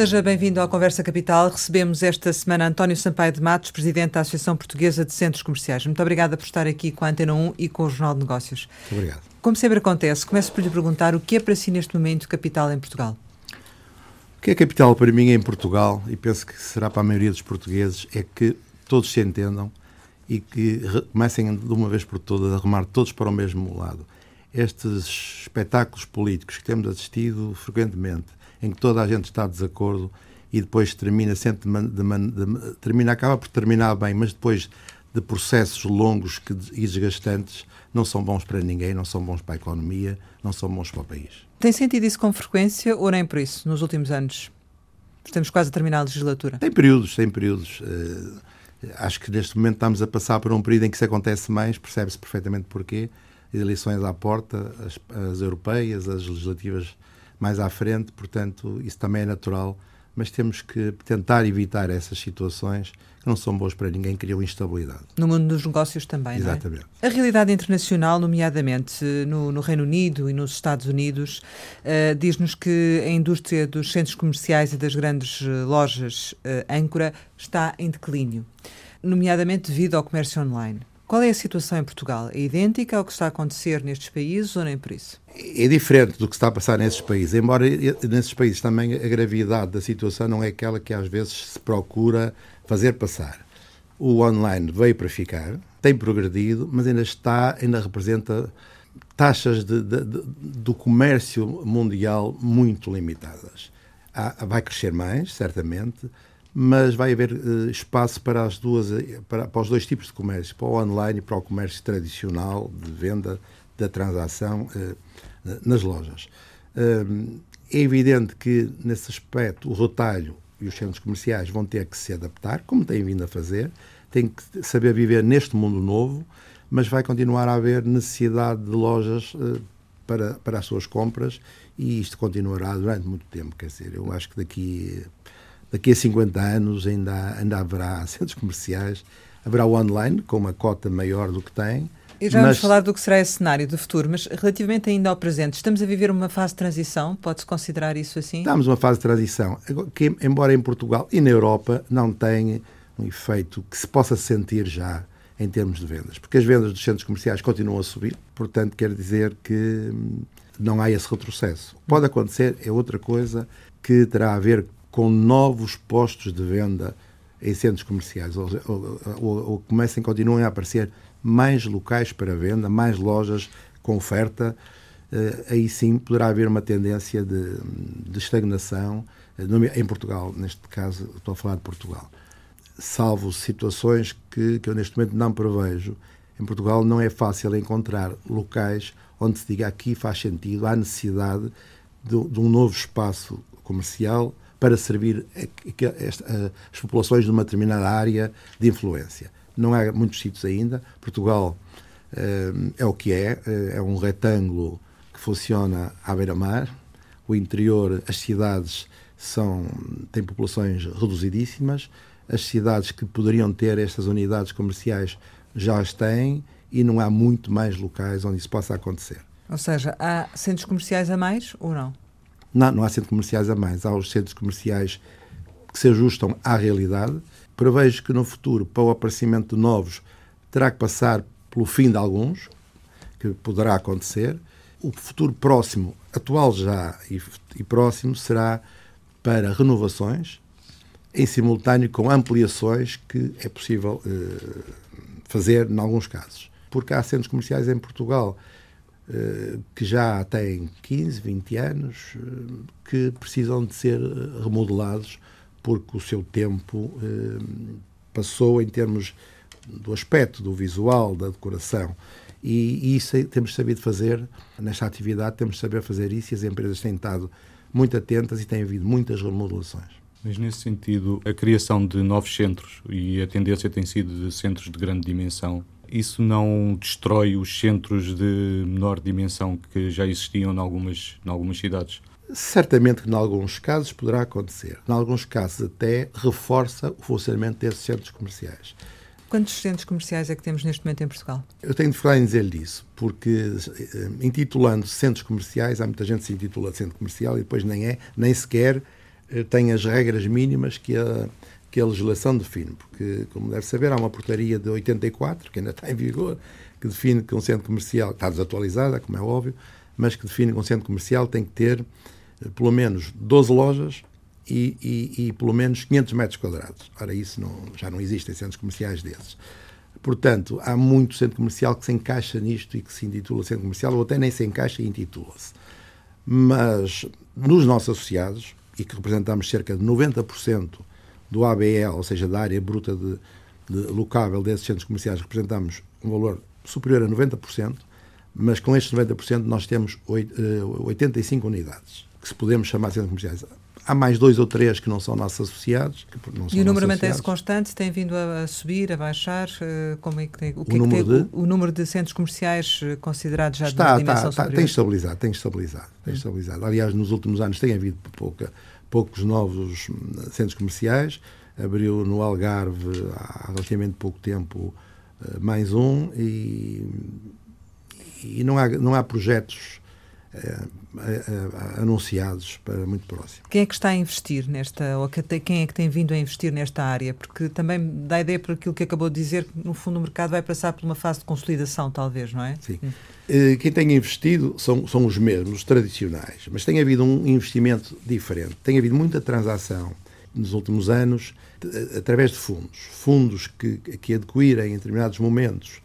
Seja bem-vindo à Conversa Capital. Recebemos esta semana António Sampaio de Matos, Presidente da Associação Portuguesa de Centros Comerciais. Muito obrigada por estar aqui com a Antena 1 e com o Jornal de Negócios. Muito obrigado. Como sempre acontece, começo por lhe perguntar o que é para si neste momento capital em Portugal? O que é capital para mim em Portugal, e penso que será para a maioria dos portugueses, é que todos se entendam e que comecem de uma vez por todas a remar todos para o mesmo lado. Estes espetáculos políticos que temos assistido frequentemente, em que toda a gente está de desacordo e depois termina sempre de, de, de, termina acaba por terminar bem, mas depois de processos longos que, e desgastantes não são bons para ninguém, não são bons para a economia, não são bons para o país. Tem sentido isso com frequência ou nem por isso, nos últimos anos? Estamos quase a terminar a legislatura. Tem períodos, tem períodos. Uh, acho que neste momento estamos a passar por um período em que isso acontece mais, percebe-se perfeitamente porquê. Eleições à porta, as, as europeias, as legislativas mais à frente, portanto, isso também é natural mas temos que tentar evitar essas situações que não são boas para ninguém, criam instabilidade. No mundo dos negócios também, Exatamente. É? A realidade internacional, nomeadamente no, no, Reino Unido e nos Estados Unidos, uh, diz-nos que a indústria dos centros comerciais e das grandes uh, lojas uh, âncora está em declínio, nomeadamente devido ao comércio online. Qual é a situação em Portugal? É idêntica ao que está a acontecer nestes países ou nem por isso? É diferente do que está a passar nesses países, embora nesses países também a gravidade da situação não é aquela que às vezes se procura fazer passar. O online veio para ficar, tem progredido, mas ainda está, ainda representa taxas de, de, de, do comércio mundial muito limitadas. Há, vai crescer mais, certamente, mas vai haver uh, espaço para as duas eh, para, para, os dois tipos de comércio, para o online e para o comércio tradicional de venda da transação uh, nas lojas. Uh, é evidente que nesse aspecto o retalho e os centros comerciais vão ter que se adaptar, como têm vindo a fazer, têm que saber viver neste mundo novo, mas vai continuar a haver necessidade de lojas para, para as suas compras e isto continuará durante muito tempo. Quer dizer, eu acho que daqui daqui a 50 anos ainda, ainda haverá centros comerciais, haverá o online com uma cota maior do que tem. E já vamos falar do que será esse cenário do futuro, mas relativamente ainda ao presente, estamos a viver uma fase de transição? Pode-se considerar isso assim? Estamos numa fase de transição, que embora em Portugal e na Europa não tenha um efeito que se possa sentir já em termos de vendas, porque as vendas dos centros comerciais continuam a subir, portanto quer dizer que hum, não há esse retrocesso. Pode acontecer, é outra coisa que terá a ver com novos postos de venda em centros comerciais, ou, ou, ou, comecem, continuem a aparecer mais locais para venda, mais lojas com oferta, eh, aí sim poderá haver uma tendência de, de estagnação, eh, em Portugal, neste caso estou a falar de Portugal. Salvo situações que, que eu neste momento não prevejo. Em Portugal não é fácil encontrar locais onde se diga aqui faz sentido, há necessidade de, de um novo espaço comercial para servir as populações de uma determinada área de influência. Não há muitos sítios ainda. Portugal eh, é o que é, eh, é um retângulo que funciona à beira-mar. O interior, as cidades são, têm populações reduzidíssimas. As cidades que poderiam ter estas unidades comerciais já as têm e não há muito mais locais onde isso possa acontecer. Ou seja, há centros comerciais a mais ou não? Não, não há centros comerciais a mais. Há os centros comerciais que se ajustam à realidade. Prevejo que no futuro, para o aparecimento de novos, terá que passar pelo fim de alguns, que poderá acontecer. O futuro próximo, atual já e, e próximo, será para renovações, em simultâneo com ampliações que é possível eh, fazer em alguns casos. Porque há centros comerciais em Portugal que já têm 15, 20 anos, eh, que precisam de ser eh, remodelados porque o seu tempo passou em termos do aspecto, do visual, da decoração. E, isso temos sabido fazer nesta atividade, temos saber fazer isso e as empresas têm estado muito atentas e têm havido muitas remodelações. Mas nesse sentido, a criação de novos centros e a tendência tem sido de centros de grande dimensão isso não destrói os centros de menor dimensão que já existiam em algumas, em algumas cidades? Certamente que, em alguns casos, poderá acontecer. Em alguns casos, até reforça o funcionamento desses centros comerciais. Quantos centros comerciais é que temos neste momento em Portugal? Eu tenho dificuldade em dizer-lhe isso, porque eh, intitulando centros comerciais, há muita gente que se intitula centro comercial e depois nem é, nem sequer eh, tem as regras mínimas que a, que a legislação define, porque, como deve saber, há uma portaria de 84, que ainda está em vigor, que define que um centro comercial, está desatualizada, como é óbvio, mas que define que um centro comercial tem que ter eh, pelo menos 12 lojas e, e, e, pelo menos 500 metros quadrados. Ora, isso não, já não existem centros comerciais desses. Portanto, há muito centro comercial que se encaixa nisto e que se intitula centro comercial, ou até nem se encaixa e intitula-se. Mas nos nossos associados, e que representamos cerca de 90% do ABL, ou seja, da área bruta de, de locável desses centros comerciais, representamos um valor superior a 90%, mas com estes 90% nós temos 85 eh, unidades, que se podemos chamar centros comerciais. Há mais dois ou três que não são nossos associados. Não são e o número mantém-se constante? Tem vindo a, subir, a baixar? Eh, como é que tem, o, que o, é número, que tem, de... o, o, número de centros comerciais eh, considerados já está, de dimensão está, está, Tem estabilizado, tem estabilizado, tem hum. estabilizado. Aliás, nos últimos anos tem havido pouca, poucos novos centros comerciais. Abriu no Algarve há relativamente pouco tempo eh, mais um e, e não, há, não há projetos anunciados para muito próximo. Quem é que está a investir nesta, ou quem é que tem vindo a investir nesta área? Porque também dá a ideia por aquilo que acabou de dizer, que no fundo o mercado vai passar por uma fase de consolidação, talvez, não é? Sim. Hum. Quem tem investido são, são os mesmos, os tradicionais, mas tem havido um investimento diferente. Tem havido muita transação nos últimos anos através de fundos. Fundos que, que adquirem em determinados momentos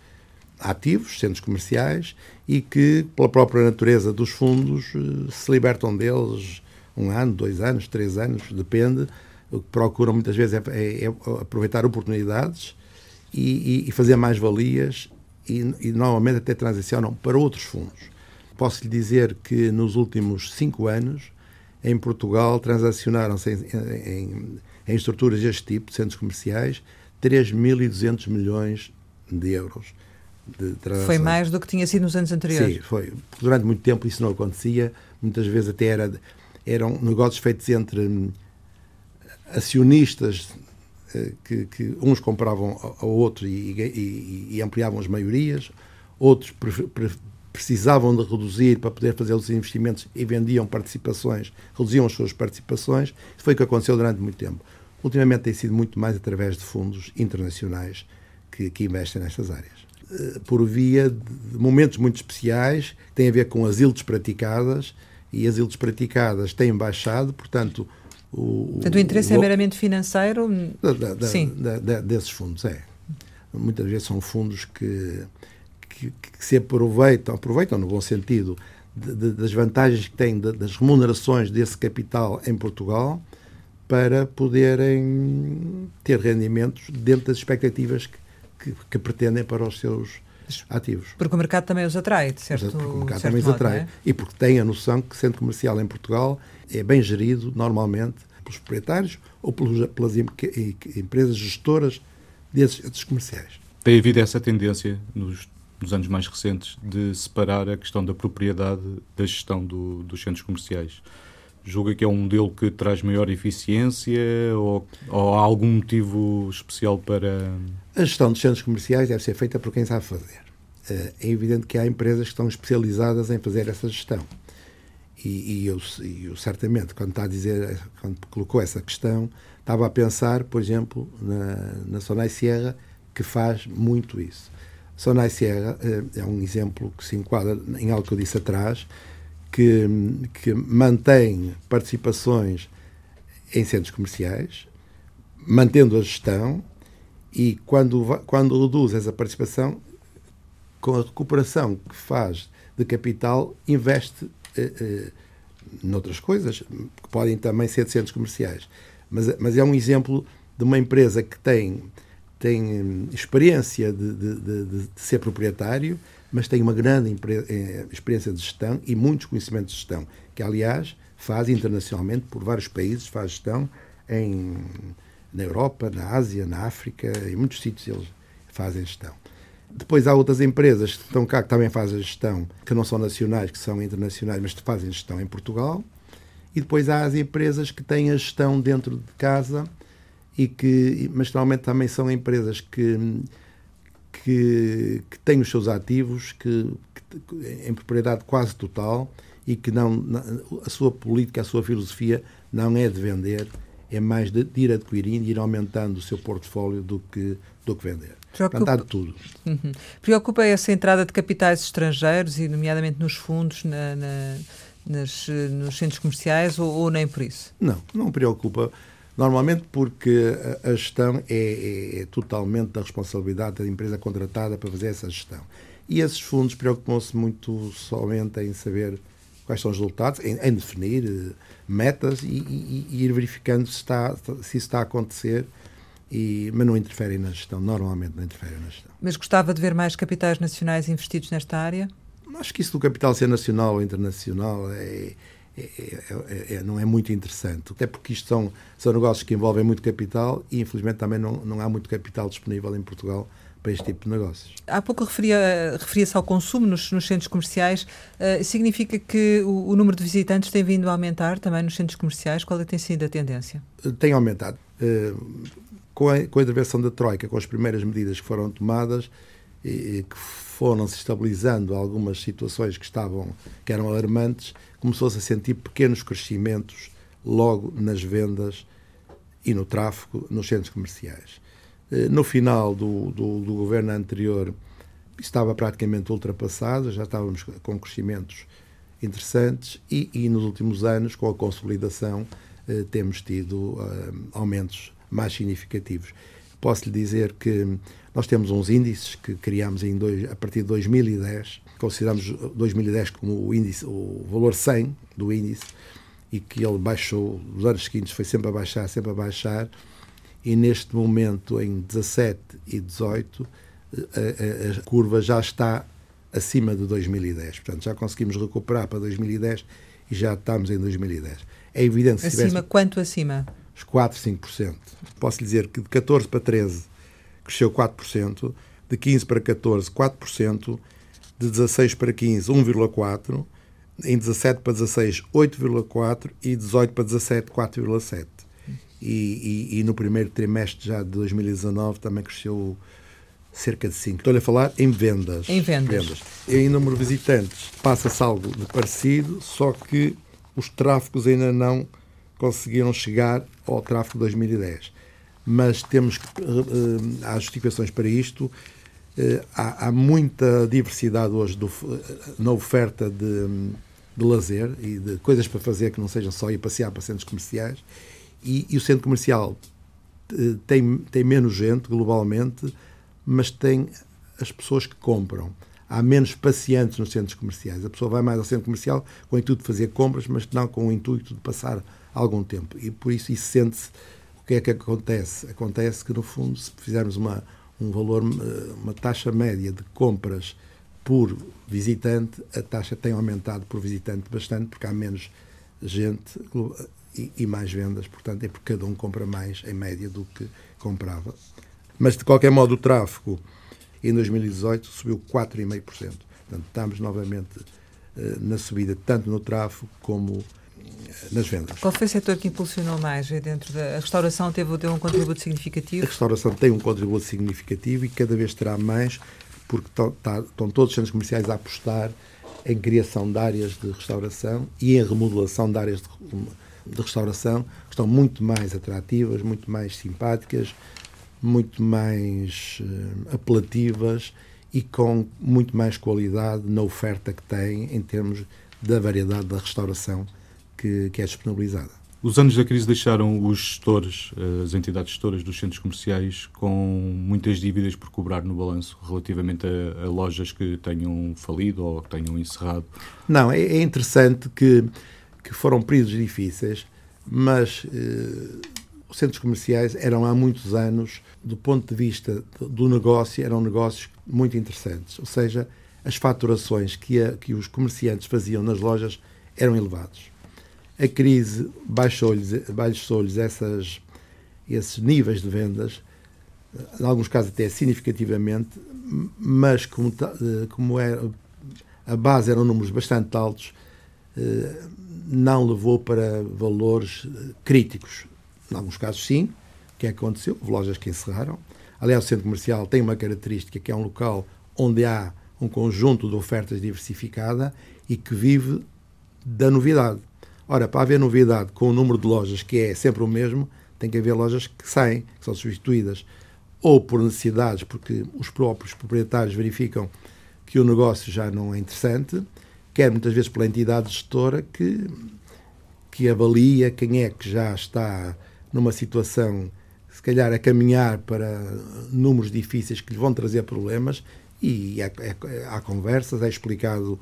ativos, centros comerciais, e que, pela própria natureza dos fundos, eh, se libertam deles um ano, dois anos, três anos, depende. O que procuram muitas vezes é, é, é aproveitar oportunidades e, e, e fazer mais-valias e, e, normalmente até transicionam para outros fundos. Posso lhe dizer que nos últimos cinco anos, em Portugal, transacionaram-se em, em, em estruturas deste tipo, centros comerciais, 3.200 milhões de euros foi mais do que tinha sido nos anos anteriores. Sim, foi. Durante muito tempo isso não acontecia. Muitas vezes até era, eram negócios feitos entre hum, acionistas eh, que, que uns compravam ao outro e, e, e, ampliavam as maiorias, outros pre, pre, precisavam de reduzir para poder fazer os investimentos e vendiam participações, reduziam as suas participações. Isso foi o que aconteceu durante muito tempo. Ultimamente tem sido muito mais através de fundos internacionais que, que investem nestas áreas. Eh, por via de momentos muito especiais, tem a ver com as ildes praticadas, e as ildes praticadas têm baixado, portanto... O, portanto, o interesse o, é meramente financeiro? Da, da, Sim. Da, desses fundos, é. Muitas vezes são fundos que, que, que se aproveitam, aproveitam no bom sentido, de, de, das vantagens que têm, de, das remunerações desse capital em Portugal, para poderem ter rendimentos dentro das expectativas que, que, que pretendem para os seus ativos. Porque o mercado também os atrai, de certo Porque o mercado também os atrai. É? E porque tem a noção que centro comercial em Portugal é bem gerido, normalmente, pelos proprietários ou pelos, pelas empresas gestoras desses, desses comerciais. Tem havido essa tendência nos, nos, anos mais recentes de separar a questão da propriedade da gestão do, dos centros comerciais. Julga que é um modelo que traz maior eficiência ou, ou há algum motivo especial para. A gestão dos centros comerciais deve ser feita por quem sabe fazer. Eh, é evidente que há empresas que estão especializadas em fazer essa gestão. E, e eu, eu, certamente, quando está a dizer, quando colocou essa questão, estava a pensar, por exemplo, na, na Sonai Sierra, que faz muito isso. Sonai Sierra eh, é um exemplo que se enquadra em algo que eu disse atrás, que, que mantém participações em centros comerciais, mantendo a gestão, e quando, quando reduz essa participação, com a recuperação que faz de capital, investe eh, eh, noutras coisas, que podem também ser de centros comerciais. Mas, mas é um exemplo de uma empresa que tem, tem hum, experiência de, de, de, de ser proprietário, mas tem uma grande eh, experiência de gestão e muitos conhecimentos de gestão, que, aliás, faz internacionalmente por vários países, faz gestão em, na Europa, na Ásia, na África, em muitos sítios eles fazem gestão. Depois há outras empresas que estão cá que também fazem gestão, que não são nacionais, que são internacionais, mas que fazem gestão em Portugal. E depois há as empresas que têm a gestão dentro de casa e que, mas normalmente também são empresas que que, que tem os seus ativos que, que, em propriedade quase total e que não, a sua política, a sua filosofia não é de vender, é mais de, de ir adquirindo, de ir aumentando o seu portfólio do que, do que vender. Preocupa... tudo. Uhum. Preocupa essa entrada de capitais estrangeiros, e nomeadamente nos fundos, na, na, nas, nos centros comerciais, ou, ou, nem por isso? Não, não preocupa. Normalmente porque a, gestão é, é, é, totalmente da responsabilidade da empresa contratada para fazer essa gestão. E esses fundos preocupam-se muito somente em saber quais são os resultados, em, em definir uh, metas e, e, e, ir verificando se, está, se isso está a acontecer, e, mas não interferem na gestão, normalmente não interferem na gestão. Mas gostava de ver mais capitais nacionais investidos nesta área? Acho que isso do capital ser nacional ou internacional é, é, é, é, não é muito interessante, até porque isto são, são negócios que envolvem muito capital e infelizmente também não, não há muito capital disponível em Portugal para este tipo de negócios. Há pouco referia-se referia ao consumo nos, nos centros comerciais. Uh, significa que o, o, número de visitantes tem vindo a aumentar também nos centros comerciais? Qual é, tem sido a tendência? Tem aumentado. Uh, com, a, com a intervenção da Troika, com as primeiras medidas que foram tomadas, e, e que foram se estabilizando algumas situações que estavam que eram alarmantes, começou-se a sentir pequenos crescimentos logo nas vendas e no tráfego nos centros comerciais. Eh, no final do, do, do governo anterior, estava praticamente ultrapassado, já estávamos com crescimentos interessantes e, e nos últimos anos, com a consolidação, eh, temos tido eh, aumentos mais significativos. Posso lhe dizer que nós temos uns índices que criámos em dois, a partir de 2010, consideramos 2010 como o, índice, o valor 100 do índice, e que ele baixou, nos anos seguintes foi sempre a baixar, sempre a baixar, e neste momento, em 17 e 18, a, a, a curva já está acima de 2010. Portanto, já conseguimos recuperar para 2010 e já estamos em 2010. É evidente Acima, tivesse... quanto acima? Os 4, 5%. Posso lhe dizer que de 14 para 13 cresceu 4%, de 15 para 14, 4%, de 16 para 15, 1,4%, em 17 para 16, 8,4% e 18 para 17, 4,7% e, e, e, no primeiro trimestre já de 2019 também cresceu cerca de 5. Estou-lhe a falar em vendas. Em vendas. vendas. Em número de visitantes passa-se algo de parecido, só que os tráfegos ainda não conseguiram chegar ao tráfego de 2010. Mas temos, uh, há justificações para isto, uh, há, há, muita diversidade hoje do, na oferta de, de lazer e de coisas para fazer que não sejam só ir passear para centros comerciais e, e o centro comercial eh, tem, tem menos gente globalmente, mas tem as pessoas que compram. Há menos pacientes nos centros comerciais. A pessoa vai mais ao centro comercial com o intuito de fazer compras, mas não com o intuito de passar algum tempo. E por isso, isso sente-se. O que é que acontece? Acontece que, no fundo, se fizermos uma, um valor, eh, uma taxa média de compras por visitante, a taxa tem aumentado por visitante bastante, porque há menos gente e, e, mais vendas, portanto, é porque cada um compra mais em média do que comprava. Mas, de qualquer modo, o tráfego em 2018 subiu 4,5%. Portanto, estamos novamente uh, na subida, tanto no tráfego como eh, nas vendas. Qual foi o setor que impulsionou mais dentro da a restauração? Teve, teve um contributo significativo? A restauração tem um contributo significativo e cada vez terá mais, porque estão, tá, estão todos os centros comerciais a apostar em criação de áreas de restauração e em remodelação de áreas de de restauração que estão muito mais atrativas, muito mais simpáticas, muito mais uh, apelativas e com muito mais qualidade na oferta que têm em termos da variedade da restauração que, que é disponibilizada. Os anos da crise deixaram os gestores, eh, as entidades gestoras dos centros comerciais, com muitas dívidas por cobrar no balanço relativamente a, a lojas que tenham falido ou que tenham encerrado. Não, é, é interessante que que foram períodos difíceis, mas eh, centros comerciais eram há muitos anos, do ponto de vista do negócio, eram negócios muito interessantes. Ou seja, as faturações que, a, que os comerciantes faziam nas lojas eram elevados. A crise baixou-lhes baixou essas, esses níveis de vendas, em alguns casos até significativamente, mas como, eh, como era, a base eram números bastante altos, eh, não levou para valores eh, críticos. Em alguns casos, sim. O que é que aconteceu? Houve lojas que encerraram. Aliás, o centro comercial tem uma característica que é um local onde há um conjunto de ofertas diversificada e que vive da novidade. Ora, para haver novidade com o número de lojas que é sempre o mesmo, tem que haver lojas que saem, que são substituídas, ou por necessidades, porque os próprios proprietários verificam que o negócio já não é interessante, quer muitas vezes pela entidade gestora que, que avalia quem é que já está numa situação, se calhar, a caminhar para números difíceis que lhe vão trazer problemas, e há, há, há conversas, é explicado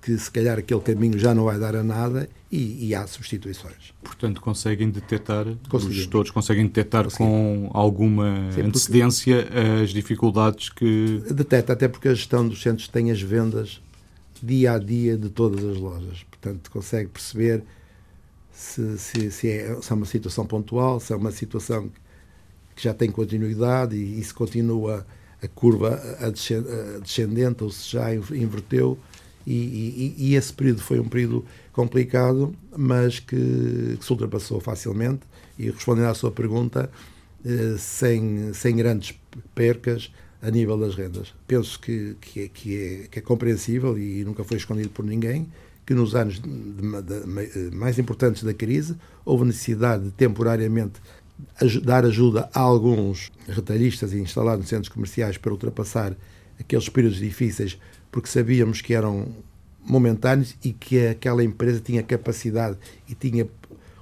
que se calhar aquele caminho já não vai dar a nada e, e há substituições. Portanto, conseguem detectar, os gestores conseguem detectar com alguma Sim, antecedência as dificuldades que... Detecta, até porque a gestão dos centros tem as vendas dia a dia de todas as lojas. Portanto, consegue perceber se, se, se, é, se é uma situação pontual, se é uma situação que já tem continuidade e, e se continua a curva descendente ou se já inverteu e, e, e, esse período foi um período complicado, mas que, que se ultrapassou facilmente. E respondendo à sua pergunta, eh, sem, sem grandes percas a nível das rendas. Penso que, que, é, que, é, que é compreensível e nunca foi escondido por ninguém que nos anos mais importantes da crise houve necessidade de temporariamente dar ajuda a alguns retalhistas instalados nos centros comerciais para ultrapassar aqueles períodos difíceis porque sabíamos que eram momentâneos e que aquela empresa tinha capacidade e tinha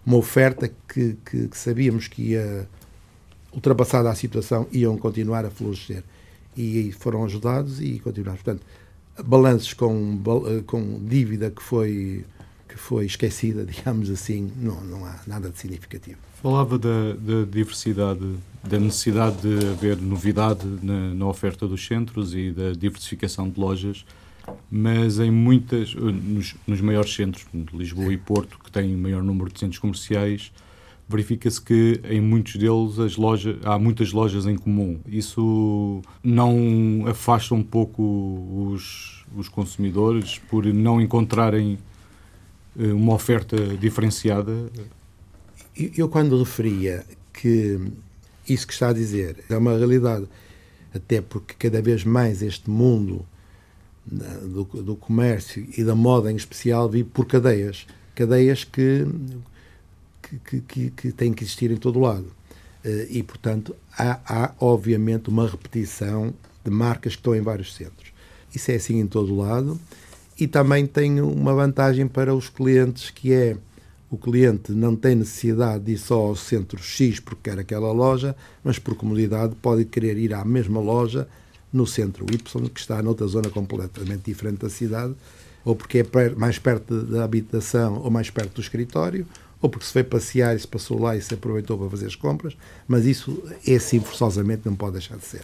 uma oferta que, que, que sabíamos que ia, ultrapassada a situação, iam continuar a florescer. E foram ajudados e continuaram. Portanto, balanços com, com dívida que foi, que foi esquecida, digamos assim, não, não há nada de significativo. Falava da, da diversidade, da necessidade de haver novidade na, na, oferta dos centros e da diversificação de lojas, mas em muitas, nos, nos maiores centros, Lisboa e Porto, que têm maior número de centros comerciais, verifica-se que em muitos deles as lojas, há muitas lojas em comum. Isso não afasta um pouco os, os consumidores por não encontrarem eh, uma oferta diferenciada? Eu, quando referia que isso que está a dizer é uma realidade, até porque cada vez mais este mundo do, do comércio e da moda em especial vive por cadeias. Cadeias que, que, que, que têm que existir em todo o lado. Eh, e, portanto, há, há obviamente uma repetição de marcas que estão em vários centros. Isso é assim em todo o lado. E também tem uma vantagem para os clientes que é o cliente não tem necessidade de ir só ao centro X porque quer aquela loja, mas por comodidade pode querer ir à mesma loja no centro Y, que está noutra zona completamente diferente da cidade, ou porque é mais perto da habitação ou mais perto do escritório, ou porque se foi passear e se passou lá e se aproveitou para fazer as compras, mas isso é assim forçosamente, não pode deixar de ser.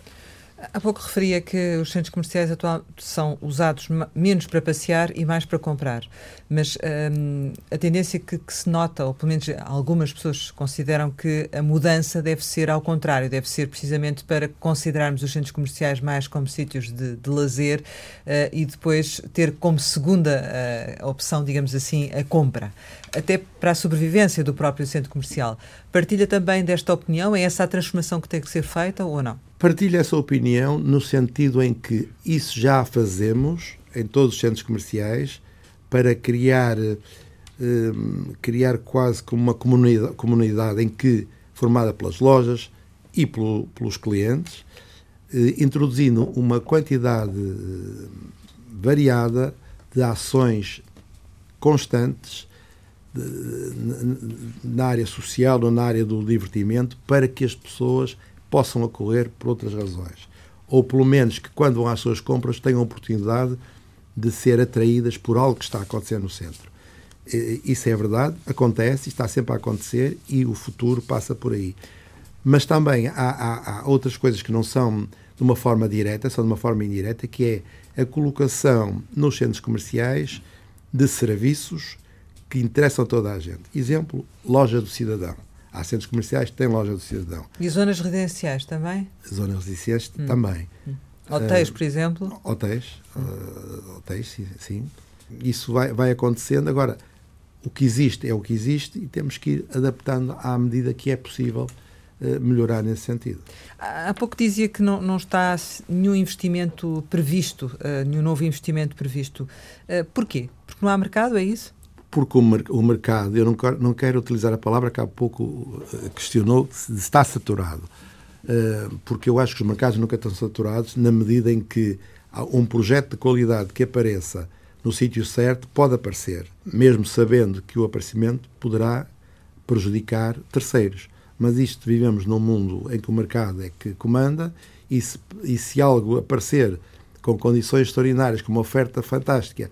Há pouco referia que os centros comerciais atualmente são usados menos para passear e mais para comprar. Mas hum, a tendência que, que, se nota, ou pelo menos algumas pessoas consideram que a mudança deve ser ao contrário, deve ser precisamente para considerarmos os centros comerciais mais como sítios de, de lazer uh, e depois ter como segunda uh, opção, digamos assim, a compra. Até para a sobrevivência do próprio centro comercial. Partilha também desta opinião? É essa a transformação que tem que ser feita ou não? Partilho essa opinião no sentido em que isso já fazemos em todos os centros comerciais para criar, eh, criar quase como uma comunidade, comunidade em que, formada pelas lojas e pelo, pelos clientes, eh, introduzindo uma quantidade eh, variada de ações constantes na área social ou na área do divertimento para que as pessoas possam ocorrer por outras razões. Ou pelo menos que quando vão às suas compras tenham a oportunidade de ser atraídas por algo que está a acontecer no centro. Isso é verdade, acontece, está sempre a acontecer e o futuro passa por aí. Mas também há, há, há outras coisas que não são de uma forma direta, são de uma forma indireta, que é a colocação nos centros comerciais de serviços que interessam a toda a gente. Exemplo, loja do cidadão. Há centros comerciais que têm loja do cidadão. E zonas residenciais também? Zonas residenciais hum. também. Hum. Hotéis, por exemplo? Hotéis, uh, hotéis, sim, sim. Isso vai, vai acontecendo. Agora, o que existe é o que existe e temos que ir adaptando à medida que é possível uh, melhorar nesse sentido. Há pouco dizia que não, não está nenhum investimento previsto, nenhum novo investimento previsto. porquê? Porque não há mercado, é isso? Porque o, mercado, eu não quero, não quero utilizar a palavra que há pouco eh, questionou, está saturado. Uh, porque eu acho que os mercados nunca estão saturados na medida em que um projeto de qualidade que apareça no sítio certo pode aparecer, mesmo sabendo que o aparecimento poderá prejudicar terceiros. Mas isto vivemos num mundo em que o mercado é que comanda e se, e se algo aparecer com condições extraordinárias, com uma oferta fantástica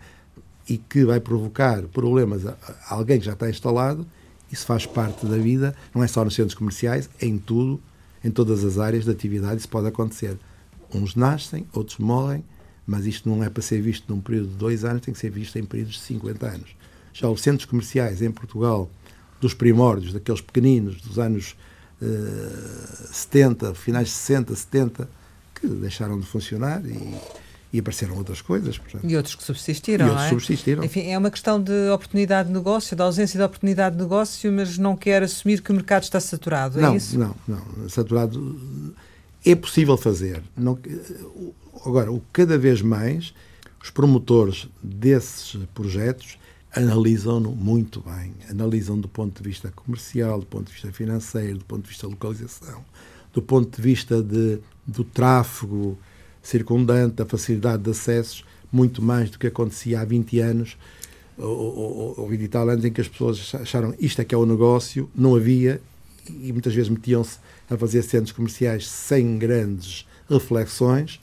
e que vai provocar problemas a alguém que já está instalado, isso faz parte da vida, não é só nos centros comerciais, é em tudo, em todas as áreas de atividade, isso pode acontecer. Uns nascem, outros morrem, mas isto não é para ser visto num período de dois anos, tem que ser visto em períodos de 50 anos. Já os centros comerciais em Portugal, dos primórdios, daqueles pequeninos, dos anos uh, 70, finais de 60, 70, que deixaram de funcionar e e apareceram outras coisas. Portanto. E outros que subsistiram, e outros é? subsistiram. Enfim, é uma questão de oportunidade de negócio, da ausência de oportunidade de negócio, mas não quer assumir que o mercado está saturado, é não, isso? Não, não. Saturado é possível fazer. Não, agora, o cada vez mais os promotores desses projetos analisam-no muito bem. Analisam do ponto de vista comercial, do ponto de vista financeiro, do ponto de vista de localização, do ponto de vista de, do tráfego, circundante, a facilidade de acessos, muito mais do que acontecia há 20 anos ou, ou, 20 e tal anos em que as pessoas acharam isto é que é o negócio, não havia e muitas vezes metiam-se a fazer centros comerciais sem grandes reflexões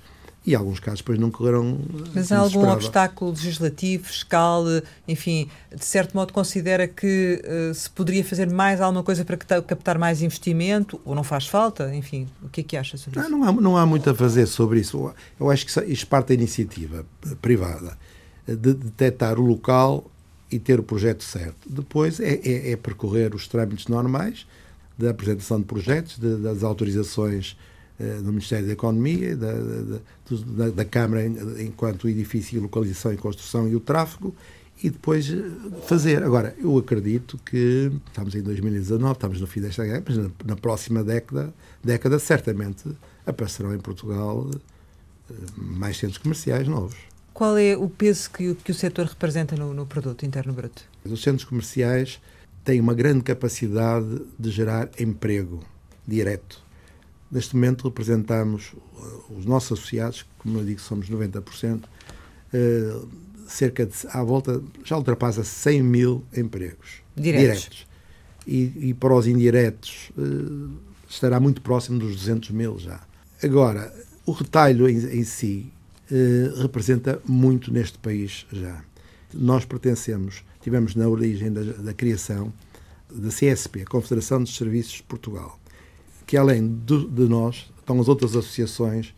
e alguns casos depois não correram. Mas há algum obstáculo legislativo, fiscal, enfim, de certo modo considera que uh, se poderia fazer mais alguma coisa para captar mais investimento ou não faz falta? Enfim, o que é que acha sobre isso? Não, não, há, não há muito a fazer sobre isso. Eu acho que isto parte da iniciativa privada de detectar o local e ter o projeto certo. Depois é, é, é percorrer os trâmites normais da apresentação de projetos, de, das autorizações eh, do Ministério da Economia, da, da, da Câmara enquanto edifício, localização e construção e o tráfego, e depois eh, fazer. Agora, eu acredito que estamos em 2019, estamos no fim desta guerra, mas na, na próxima década, década certamente aparecerão em Portugal eh, mais centros comerciais novos. Qual é o peso que, que o setor representa no, no produto interno bruto? Os centros comerciais têm uma grande capacidade de gerar emprego direto Neste momento representamos uh, os nossos associados, como eu digo, somos 90%, eh, cerca de, à volta, já ultrapassa 100 mil empregos diretos. diretos. E, e, para os indiretos eh, estará muito próximo dos 200 mil já. Agora, o retalho em, em si eh, representa muito neste país já. Nós pertencemos, tivemos na origem da, da criação da CSP, a Confederação dos Serviços de Portugal que além do, de nós estão as outras associações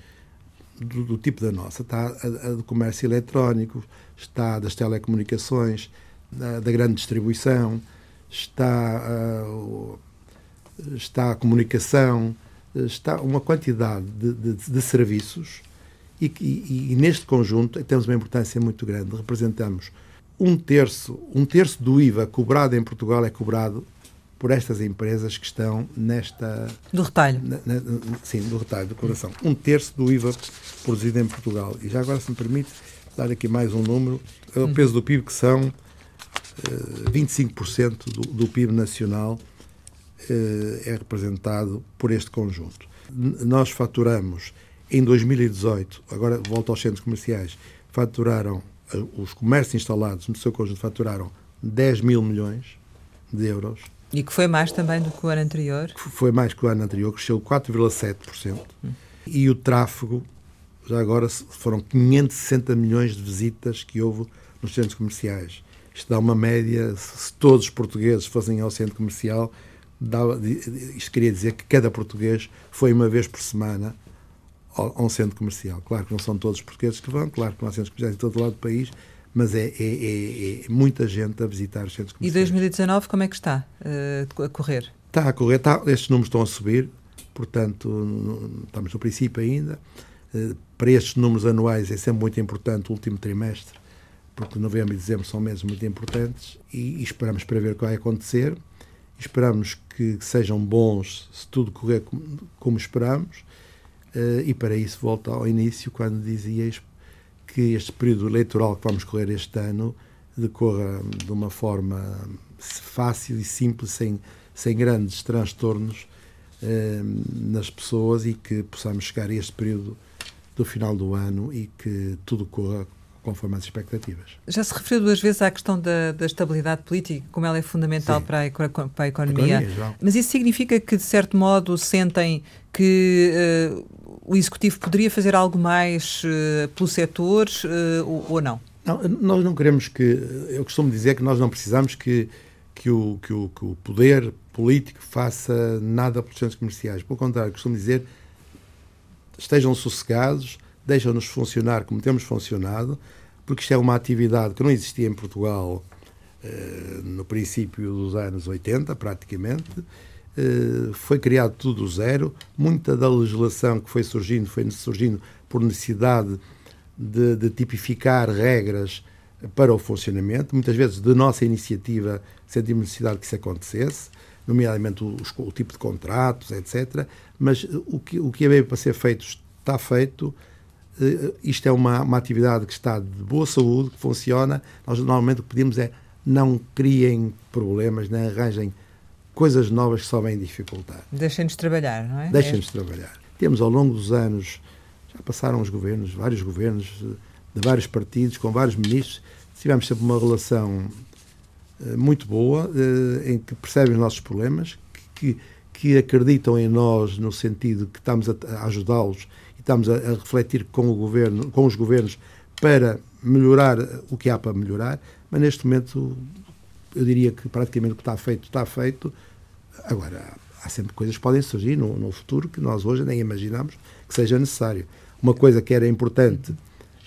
do, do tipo da nossa. Está a, a, do comércio eletrónico, está das telecomunicações, da, da grande distribuição, está a, está a comunicação, está uma quantidade de, de, de serviços e, e, e, neste conjunto temos uma importância muito grande. Representamos um terço, um terço do IVA cobrado em Portugal é cobrado por estas empresas que estão nesta. Do retalho. Na, na, sim, do retalho, do coração. Um terço do IVA produzido em Portugal. E já agora, se me permite, dar aqui mais um número. É o hum. peso do PIB, que são uh, 25% do, do PIB nacional, uh, é representado por este conjunto. N nós faturamos em 2018, agora volto aos centros comerciais, faturaram, uh, os comércios instalados no seu conjunto faturaram 10 mil milhões de euros e que foi mais também do que o ano anterior? Foi mais que o ano anterior, cresceu 4,7%. Hum. E o tráfego, já agora foram 560 milhões de visitas que houve nos centros comerciais. Isto dá uma média, se todos os portugueses fossem ao centro comercial, dava, isto queria dizer que cada português foi uma vez por semana a um centro comercial. Claro que não são todos os portugueses que vão, claro que não há centros comerciais em todo lado do país, mas é, é, é, é, muita gente a visitar os centros comerciais. E 2019 como é que está uh, a correr? Está a correr, está, estes números estão a subir, portanto, estamos no princípio ainda. Uh, para estes números anuais é sempre muito importante o último trimestre, porque novembro e dezembro são meses muito importantes e, e esperamos para ver o que vai acontecer. Esperamos que, que sejam bons se tudo correr como, como esperamos. Uh, e para isso volta ao início, quando dizias que este período eleitoral que vamos correr este ano decorra de uma forma fácil e simples, sem, sem grandes transtornos eh, nas pessoas e que possamos chegar a este período do final do ano e que tudo corra conforme as expectativas. Já se referiu duas vezes à questão da, da estabilidade política, como ela é fundamental para a, para a economia. economia Mas isso significa que, de certo modo, sentem que uh, o Executivo poderia fazer algo mais uh, pelo setor uh, ou, ou, não? Não, nós não queremos que. Eu costumo dizer que nós não precisamos que, que, o, que, o, que o poder político faça nada pelos centros comerciais. Pelo contrário, costumo dizer estejam sossegados, deixam-nos funcionar como temos funcionado, porque isto é uma atividade que não existia em Portugal eh, no princípio dos anos 80, praticamente. Eh, foi criado tudo do zero. Muita da legislação que foi surgindo foi surgindo por necessidade de, de tipificar regras para o funcionamento. Muitas vezes, de nossa iniciativa, sentimos necessidade que isso acontecesse, nomeadamente o, o tipo de contratos, etc. Mas o que, o que é para ser feito está feito isto é uma, uma atividade que está de boa saúde, que funciona. Nós normalmente o que pedimos é não criem problemas, não arranjem coisas novas que só vêm dificultar. Deixem-nos trabalhar, não é? Deixem-nos é. trabalhar. Temos ao longo dos anos, já passaram os governos, vários governos de vários partidos, com vários ministros, tivemos sempre uma relação uh, muito boa, em que percebem os nossos problemas, que, que acreditam em nós no sentido que estamos a ajudá-los estamos a, a, refletir com o governo, com os governos para melhorar o que há para melhorar, mas neste momento eu diria que praticamente o que está feito está feito. Agora, há sempre coisas que podem surgir no, no futuro que nós hoje nem imaginamos que seja necessário. Uma coisa que era importante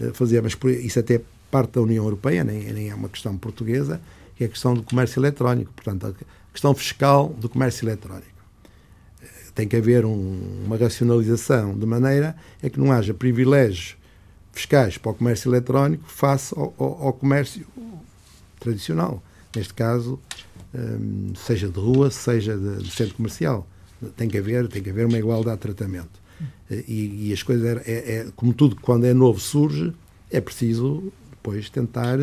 eh, fazer, mas isso até parte da União Europeia, nem, nem é uma questão portuguesa, que é a questão do comércio eletrónico, portanto, a questão fiscal do comércio eletrónico tem que haver um, uma racionalização de maneira a que não haja privilégios fiscais para o comércio eletrónico face ao, ao, ao comércio tradicional. Neste caso, um, seja de rua, seja de, de, centro comercial. Tem que haver, tem que haver uma igualdade de tratamento. E, e as coisas, é, é, é, como tudo quando é novo surge, é preciso depois tentar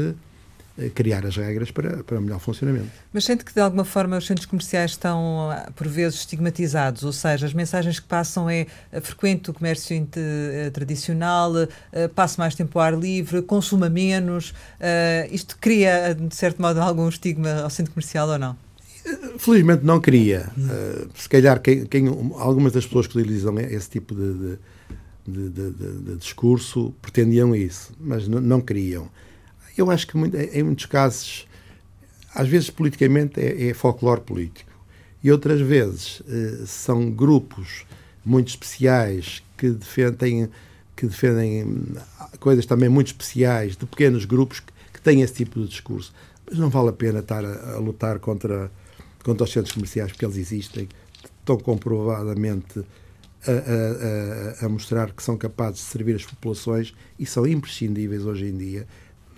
criar as regras para, para melhor funcionamento. Mas sente que de alguma forma os centros comerciais estão por vezes estigmatizados, ou seja, as mensagens que passam é eh, frequente o comércio eh, tradicional, eh, passe mais tempo ao ar livre, consuma menos. Isto cria, de certo modo, algum estigma ao centro comercial ou não? Felizmente não cria. Se calhar quem, quem, algumas das pessoas que utilizam esse tipo de, de, de, de discurso pretendiam isso, mas não, não queriam. Eu acho que em muitos casos, às vezes politicamente é, é folclore político. E outras vezes eh, são grupos muito especiais que defendem, que defendem coisas também muito especiais de pequenos grupos que, que têm esse tipo de discurso. Mas não vale a pena estar a, a lutar contra, contra os centros comerciais porque eles existem, estão comprovadamente a, a, a, mostrar que são capazes de servir as populações e são imprescindíveis hoje em dia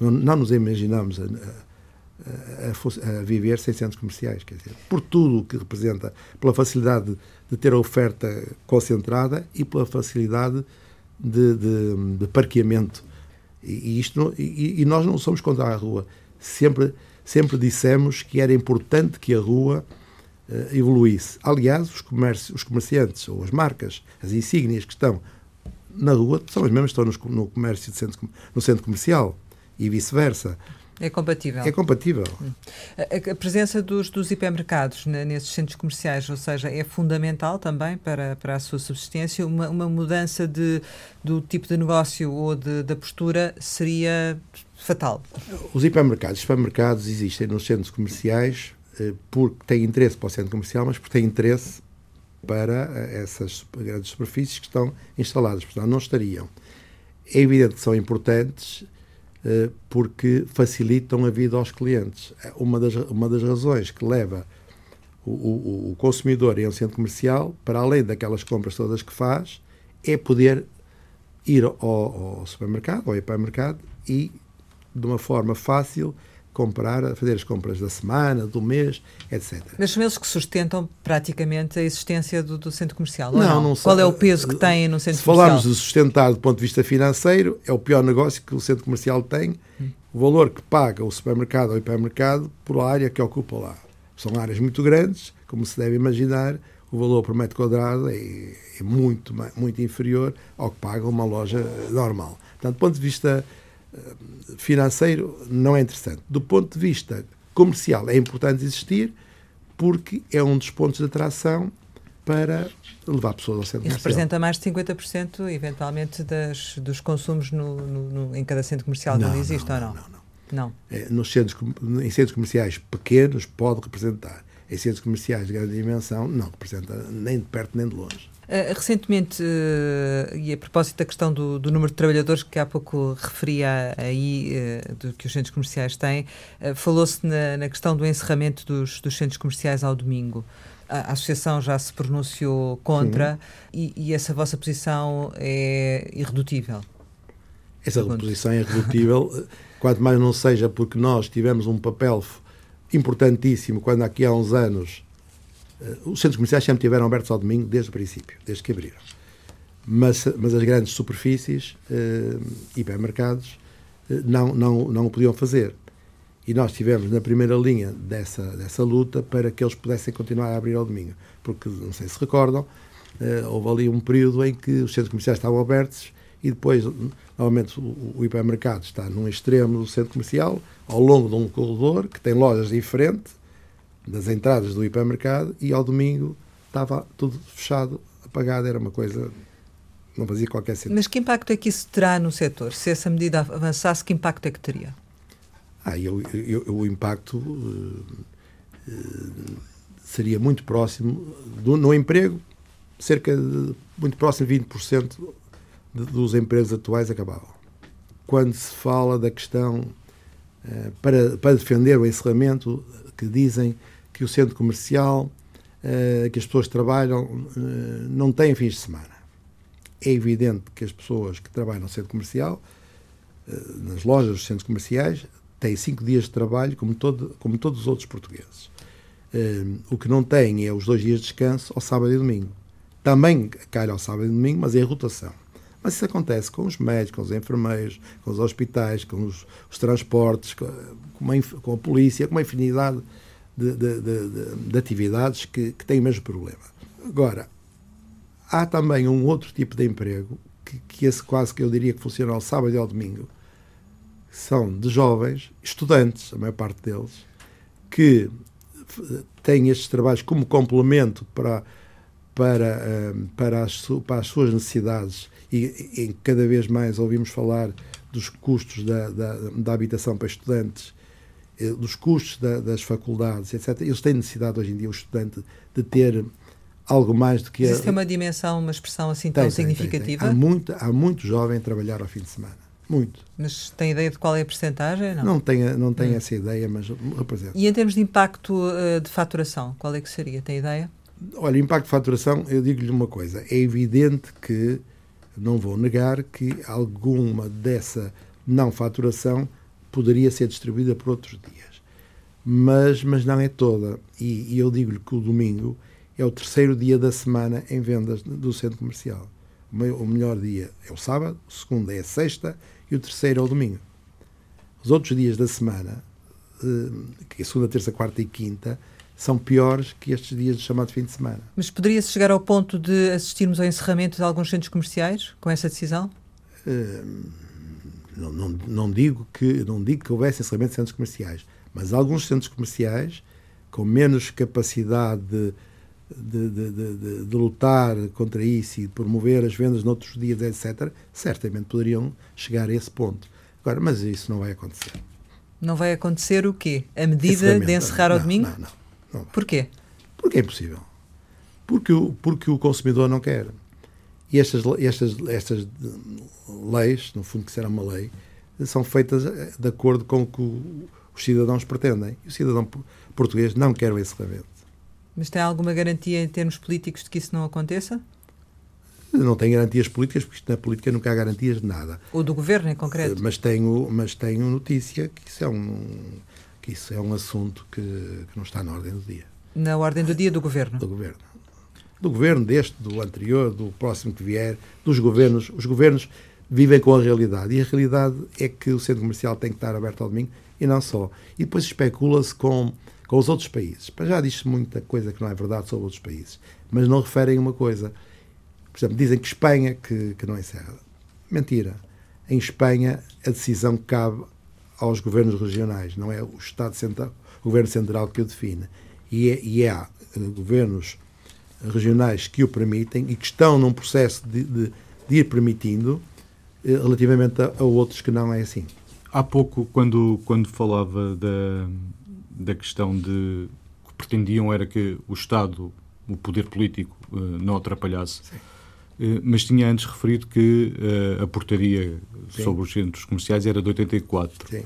não, não nos imaginamos a, a, a, viver sem centros comerciais, quer dizer, por tudo o que representa, pela facilidade de ter a oferta concentrada e pela facilidade de, de, de parqueamento. E, isto, e, e, nós não somos contra a rua. Sempre, sempre dissemos que era importante que a rua uh, evoluísse. Aliás, os, comércios, os comerciantes ou as marcas, as insígnias que estão na rua, são as mesmas que estão no, no comércio centro, no centro comercial e vice-versa. É compatível. É compatível. Hum. A, a presença dos, dos hipermercados nesses centros comerciais, ou seja, é fundamental também para, para a sua subsistência. Uma, uma mudança de, do tipo de negócio ou de, da postura seria fatal. Os hipermercados, os supermercados existem nos centros comerciais eh, porque têm interesse para o centro comercial, mas porque têm interesse para eh, essas grandes superfícies que estão instaladas. Portanto, não estariam. É evidente que são importantes porque facilitam a vida aos clientes. Uma das, uma das razões que leva o, o, o consumidor em um centro comercial, para além daquelas compras todas que faz, é poder ir ao, ao supermercado, ao hipermercado e, de uma forma fácil, comprar, fazer as compras da semana, do mês, etc. Mas são eles que sustentam praticamente a existência do, do centro comercial? Não, não? não Qual é o peso que tem no centro Se comercial? Se falarmos de sustentar do ponto de vista financeiro, é o pior negócio que o centro comercial tem o valor que paga o supermercado ou o hipermercado por área que ocupa lá. São áreas muito grandes, como se deve imaginar, o valor por metro quadrado é, é muito, muito inferior ao que paga uma loja normal. Portanto, do ponto de vista financeiro, não é interessante. Do ponto de vista comercial, é importante existir porque é um dos pontos de atração para levar pessoas ao centro e comercial. representa mais de 50% eventualmente das, dos consumos no, no, no, em cada centro comercial não, não existe não, ou não? Não, não. não. É, nos centros, em centros comerciais pequenos pode representar. Em centros comerciais de grande dimensão não representa nem de perto nem de longe. Uh, recentemente, uh, e a propósito da questão do, do, número de trabalhadores que há pouco referia aí, uh, do que os centros comerciais têm, falou-se na, na, questão do encerramento dos, dos centros comerciais ao domingo a associação já se pronunciou contra e, e, essa vossa posição é irredutível. Essa segundo. posição é irredutível, quanto mais não seja porque nós tivemos um papel importantíssimo quando aqui há uns anos eh, os centros comerciais sempre tiveram abertos ao domingo desde o princípio, desde que abriram. Mas, mas as grandes superfícies, eh, hipermercados, eh, não, não, não o podiam fazer. E nós estivemos na primeira linha dessa, dessa luta para que eles pudessem continuar a abrir ao domingo. Porque, não sei se recordam, uh, houve ali um período em que os centros comerciais estavam abertos e depois, normalmente, o, o hipermercado está num extremo do centro comercial, ao longo de um corredor, que tem lojas diferentes das entradas do hipermercado, e ao domingo estava tudo fechado, apagado, era uma coisa não fazia qualquer sentido. Mas que impacto é que isso terá no setor? Se essa medida avançasse, que impacto é que teria? Ah, eu, eu, eu o impacto uh, uh, seria muito próximo do, no emprego, cerca de muito próximo de 20% de, dos empregos atuais acabavam. Quando se fala da questão uh, para, para defender o encerramento, que dizem que o centro comercial, que as pessoas trabalham, não têm fins de semana. É evidente que as pessoas que trabalham no centro comercial, nas lojas dos centros comerciais, tem cinco dias de trabalho, como, todo, como todos os outros portugueses. O que não tem é os dois dias de descanso ao sábado e domingo. Também cai ao sábado e domingo, mas é rotação. Mas isso acontece com os médicos, com os enfermeiros, com os hospitais, com os, os transportes, com, a, com, a, polícia, com uma infinidade de, de, de, de atividades que, que têm o mesmo problema. Agora, há também um outro tipo de emprego, que, que esse quase que eu diria que funciona ao sábado e ao domingo, são de jovens, estudantes, a maior parte deles, que têm estes trabalhos como complemento para, para, eh, para, as, para as suas necessidades e, e cada vez mais ouvimos falar dos custos da, da, da habitação para estudantes, eh, dos custos da, das faculdades, etc. Eles têm necessidade hoje em dia, o estudante, de ter algo mais do que... Existe a... uma dimensão, uma expressão assim tão tem, significativa? Tem, tem. Há, muito, há muito jovem a trabalhar ao fim de semana. Muito. Mas tem ideia de qual é a percentagem? Não, não tenho, não tenho hum. essa ideia, mas representa. E em termos de impacto uh, de faturação, qual é que seria? Tem ideia? Olha, impacto de faturação, eu digo-lhe uma coisa. É evidente que, não vou negar, que alguma dessa não faturação poderia ser distribuída por outros dias. Mas, mas não é toda. E, e eu digo-lhe que o domingo é o terceiro dia da semana em vendas do centro comercial. O melhor dia é o sábado, o segundo é a sexta e o terceiro é o domingo. Os outros dias da semana, eh, que é segunda, terça, quarta e quinta, são piores que estes dias de chamado fim de semana. Mas poderia-se chegar ao ponto de assistirmos ao encerramento de alguns centros comerciais com essa decisão? Uh, não, não, não, digo que, não digo que houvesse encerramento de centros comerciais, mas alguns centros comerciais com menos capacidade de de, de, de, de, lutar contra isso e promover as vendas noutros dias, etc., certamente poderiam chegar a esse ponto. Agora, mas isso não vai acontecer. Não vai acontecer o quê? A medida de encerrar não, ao domingo? Não, não, não. Porquê? Porque é impossível. Porque o, porque o consumidor não quer. E estas, estas, estas leis, no fundo que será uma lei, são feitas de acordo com o que os cidadãos pretendem. E o cidadão português não quer o encerramento. Mas tem alguma garantia em termos políticos de que isso não aconteça? Não tenho garantias políticas, porque na política nunca há garantias de nada. Ou do governo em concreto? Mas tenho, mas tenho notícia que isso é um, que isso é um assunto que, que não está na ordem do dia. Na ordem do dia do governo? Do governo. Do governo, deste, do anterior, do próximo que vier, dos governos. Os governos vivem com a realidade. E a realidade é que o centro comercial tem que estar aberto ao domingo e não só. E depois especula-se com, com os outros países. Para já diz-se muita coisa que não é verdade sobre outros países, mas não referem uma coisa. Por exemplo, dizem que Espanha que, que não encerra. Mentira. Em Espanha, a decisão cabe aos governos regionais, não é o Estado Central, o Governo Central que o define. E, é, e há uh, governos regionais que o permitem e que estão num processo de, de, de ir permitindo uh, relativamente a, a, outros que não é assim. Há pouco, quando, quando falava da, da questão de que pretendiam era que o Estado, o poder político, uh, não atrapalhasse. Sim mas tinha antes referido que a portaria Sim. sobre os centros comerciais era de 84. Sim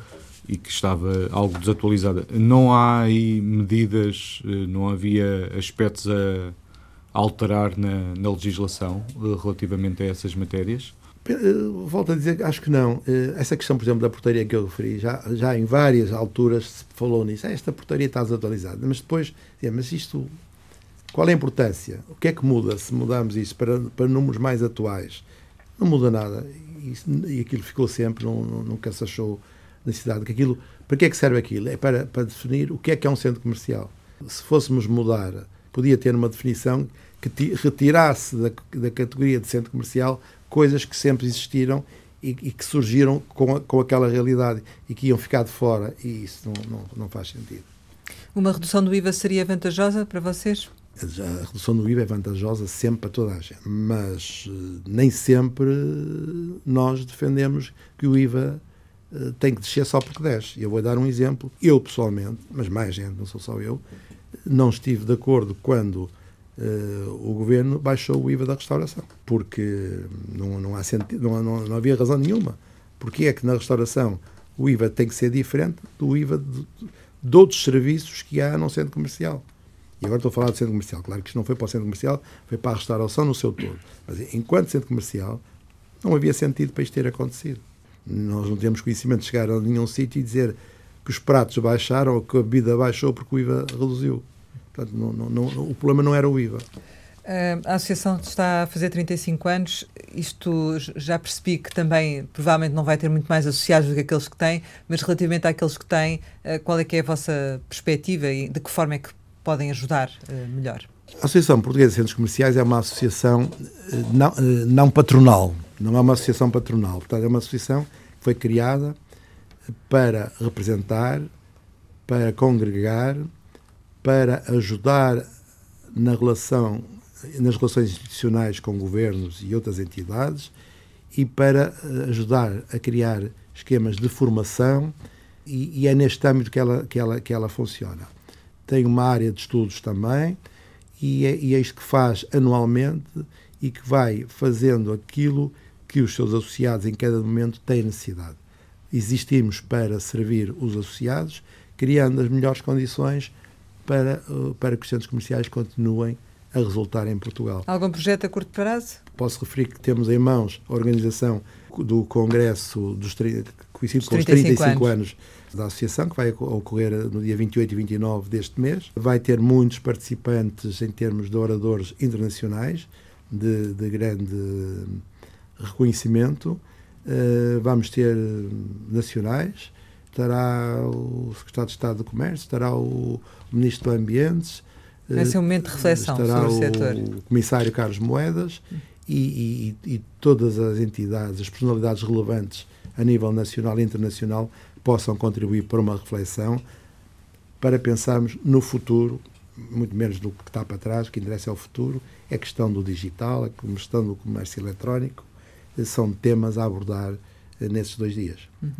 e que estava algo desatualizada. Não há aí medidas, eh, não havia aspectos a alterar na, na legislação eh, relativamente a essas matérias? Eh, volto a dizer, acho que não. Essa questão, por exemplo, da portaria que eu referi, já, já em várias alturas se falou nisso. Ah, esta portaria está desatualizada. Mas depois, mas isto, qual é a importância? O que é que muda se mudarmos isso para, para números mais atuais? Não muda nada. E, e aquilo ficou sempre, não, nunca se achou necessidade, que aquilo, para que é que serve aquilo? É para, para definir o que é que é um centro comercial. Se fôssemos mudar, podia ter uma definição que retirasse da, da categoria de centro comercial coisas que sempre existiram e, e que surgiram com, a, com aquela realidade e que iam ficar de fora, e isso não, não, não faz sentido. Uma redução do IVA seria vantajosa para vocês? A redução do IVA é vantajosa sempre para toda a gente, mas eh, nem sempre nós defendemos que o IVA eh, tem que descer só porque desce. Eu vou dar um exemplo. Eu, pessoalmente, mas mais gente, não sou só eu, não estive de acordo quando o governo baixou o IVA da restauração, porque não, não, há não, não, não havia razão nenhuma. Porque é que na restauração o IVA tem que ser diferente do IVA de, de outros serviços que há no centro comercial. E agora estou a falar do centro comercial. Claro que isto não foi para o centro comercial, foi para a restauração no seu todo. Mas enquanto centro comercial, não havia sentido para isto ter acontecido. Nós não temos conhecimento de chegar a nenhum sítio e dizer que os pratos baixaram ou que a bebida baixou porque o IVA reduziu. Portanto, não, não, não, o problema não era o IVA. A associação está a fazer 35 anos. Isto já percebi que também provavelmente não vai ter muito mais associados do que aqueles que têm, mas relativamente àqueles que têm, eh, qual é que é a vossa perspectiva e de que forma é que podem ajudar eh, melhor? A Associação Portuguesa de Centros Comerciais é uma associação não, não patronal, não é uma associação patronal. Portanto, é uma associação que foi criada para representar, para congregar, para ajudar na relação, nas relações institucionais com governos e outras entidades e para eh, ajudar a criar esquemas de formação e, e é neste âmbito que ela, que, ela, que ela funciona. Tem uma área de estudos também e é, e é isto que faz anualmente e que vai fazendo aquilo que os seus associados em cada momento têm necessidade. Existimos para servir os associados, criando as melhores condições para, uh, para que os centros comerciais continuem a resultar em Portugal. Algum projeto a curto prazo? Posso referir que temos em mãos a organização do Congresso dos, coincide com os 35 anos. anos da Associação, que vai ocorrer no dia 28 e 29 deste mês. Vai ter muitos participantes em termos de oradores internacionais, de, de grande reconhecimento. Uh, vamos ter nacionais, estará o Secretário de Estado do Comércio, estará o Ministro do Ambiente. Um momento de reflexão estará sobre o setor. o Comissário Carlos Moedas e, e, e, todas as entidades, as personalidades relevantes a nível nacional e internacional possam contribuir para uma reflexão para pensarmos no futuro, muito menos do que está para trás, o que interessa é o futuro, é a questão do digital, a questão do comércio eletrónico, são temas a abordar eh, nesses dois dias. Uhum.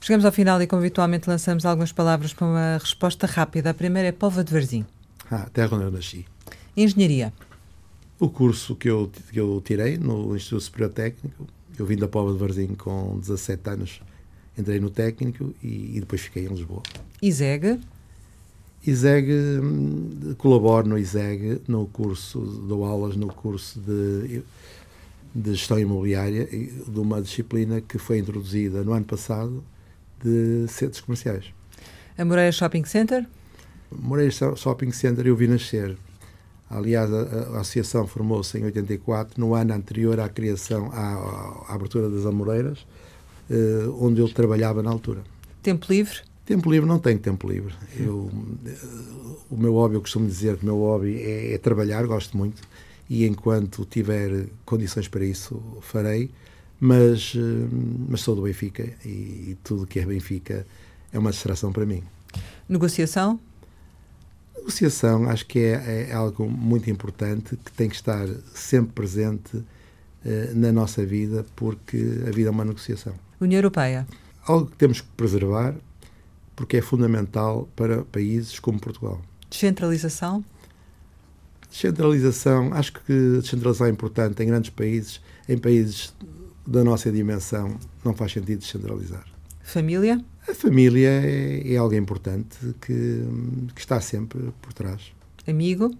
Chegamos ao final e, como habitualmente, lançamos algumas palavras para uma resposta rápida. A primeira é Póvoa de Varzim. Ah, terra onde eu nasci. Engenharia. O curso que eu, que eu tirei no Instituto Superior Técnico, eu vim da Póvoa de Varzim com 17 anos, entrei no técnico e, e depois fiquei em Lisboa. ISEG? ISEG, hum, colaboro no ISEG, no curso, dou aulas no curso de de gestão imobiliária, de uma disciplina que foi introduzida no ano passado de centros comerciais. A Moreira Shopping Center? Moreira Shopping Center eu vi nascer Aliás, a, a associação formou-se em 84, no ano anterior à criação, à, à abertura das Amoreiras, eh, onde eu trabalhava na altura. Tempo livre? Tempo livre não tenho tempo livre. Eu, o meu hobby, eu costumo dizer que o meu hobby é, é, trabalhar, gosto muito, e enquanto tiver condições para isso, farei, mas, eh, mas sou do Benfica e, e tudo que é Benfica é uma distração para mim. Negociação? Negociação acho que é, é algo muito importante que tem que estar sempre presente uh, na nossa vida, porque a vida é uma negociação. União Europeia? Algo que temos que preservar, porque é fundamental para países como Portugal. Descentralização? Descentralização, acho que descentralização é importante em grandes países, em países da nossa dimensão, não faz sentido descentralizar. Família? A família é, é algo importante que, que está sempre por trás. Amigo?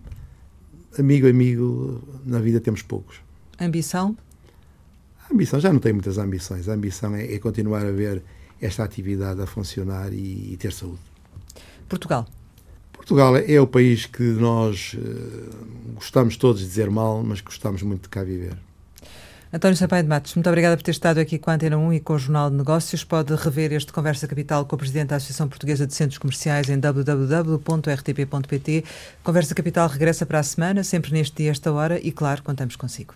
Amigo, amigo, na vida temos poucos. Ambição? A ambição, já não tenho muitas ambições. A ambição é, é continuar a ver esta atividade a funcionar e, e, ter saúde. Portugal? Portugal é, o país que nós uh, gostamos todos de dizer mal, mas gostamos muito de cá viver. António Sampaio de Matos, muito obrigada por ter estado aqui com a Antena 1 e com o Jornal de Negócios. Pode rever este Conversa Capital com o Presidente da Associação Portuguesa de Centros Comerciais em www.rtp.pt. Conversa Capital regressa para a semana, sempre neste dia, esta hora, e claro, contamos consigo.